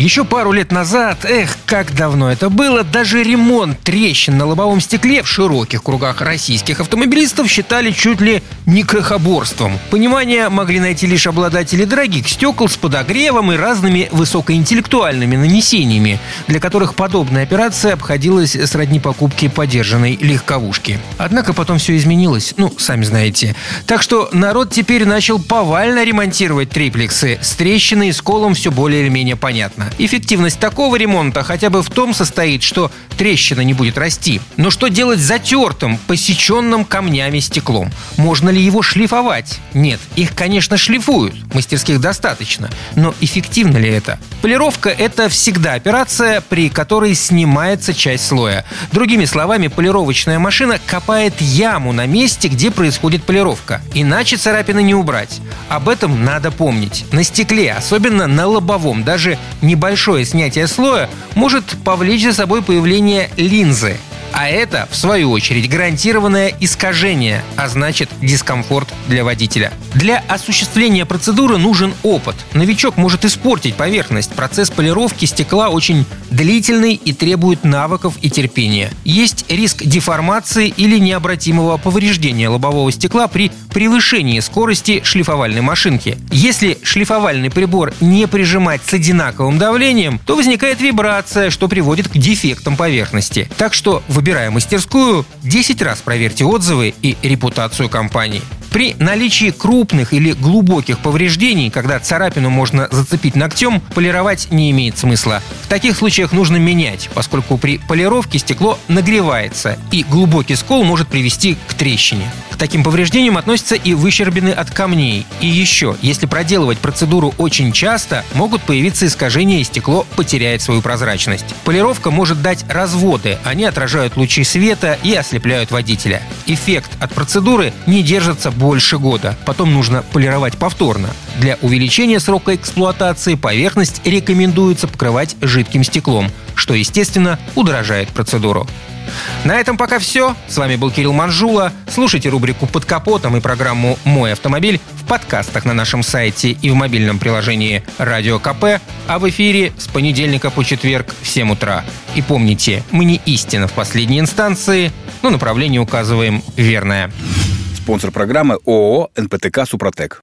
Еще пару лет назад, эх, как давно это было, даже ремонт трещин на лобовом стекле в широких кругах российских автомобилистов считали чуть ли не крохоборством. Понимание могли найти лишь обладатели дорогих стекол с подогревом и разными высокоинтеллектуальными нанесениями, для которых подобная операция обходилась сродни покупке подержанной легковушки. Однако потом все изменилось, ну, сами знаете. Так что народ теперь начал повально ремонтировать триплексы. С трещиной и сколом все более или менее понятно. Эффективность такого ремонта хотя бы в том состоит, что трещина не будет расти. Но что делать с затертым, посеченным камнями стеклом? Можно ли его шлифовать? Нет, их, конечно, шлифуют. Мастерских достаточно. Но эффективно ли это? Полировка – это всегда операция, при которой снимается часть слоя. Другими словами, полировочная машина копает яму на месте, где происходит полировка. Иначе царапины не убрать. Об этом надо помнить. На стекле, особенно на лобовом, даже не небольшое снятие слоя может повлечь за собой появление линзы. А это, в свою очередь, гарантированное искажение, а значит дискомфорт для водителя. Для осуществления процедуры нужен опыт. Новичок может испортить поверхность. Процесс полировки стекла очень длительный и требует навыков и терпения. Есть риск деформации или необратимого повреждения лобового стекла при превышении скорости шлифовальной машинки. Если шлифовальный прибор не прижимать с одинаковым давлением, то возникает вибрация, что приводит к дефектам поверхности. Так что, выбирая мастерскую, 10 раз проверьте отзывы и репутацию компании. При наличии крупных или глубоких повреждений, когда царапину можно зацепить ногтем, полировать не имеет смысла. Таких случаях нужно менять, поскольку при полировке стекло нагревается, и глубокий скол может привести к трещине. К таким повреждениям относятся и выщербины от камней. И еще, если проделывать процедуру очень часто, могут появиться искажения и стекло потеряет свою прозрачность. Полировка может дать разводы, они отражают лучи света и ослепляют водителя. Эффект от процедуры не держится больше года. Потом нужно полировать повторно. Для увеличения срока эксплуатации поверхность рекомендуется покрывать жидким стеклом, что, естественно, удорожает процедуру. На этом пока все. С вами был Кирилл Манжула. Слушайте рубрику «Под капотом» и программу «Мой автомобиль» в подкастах на нашем сайте и в мобильном приложении «Радио КП», а в эфире с понедельника по четверг в 7 утра. И помните, мы не истина в последней инстанции, но направление указываем верное. Спонсор программы ООО «НПТК Супротек».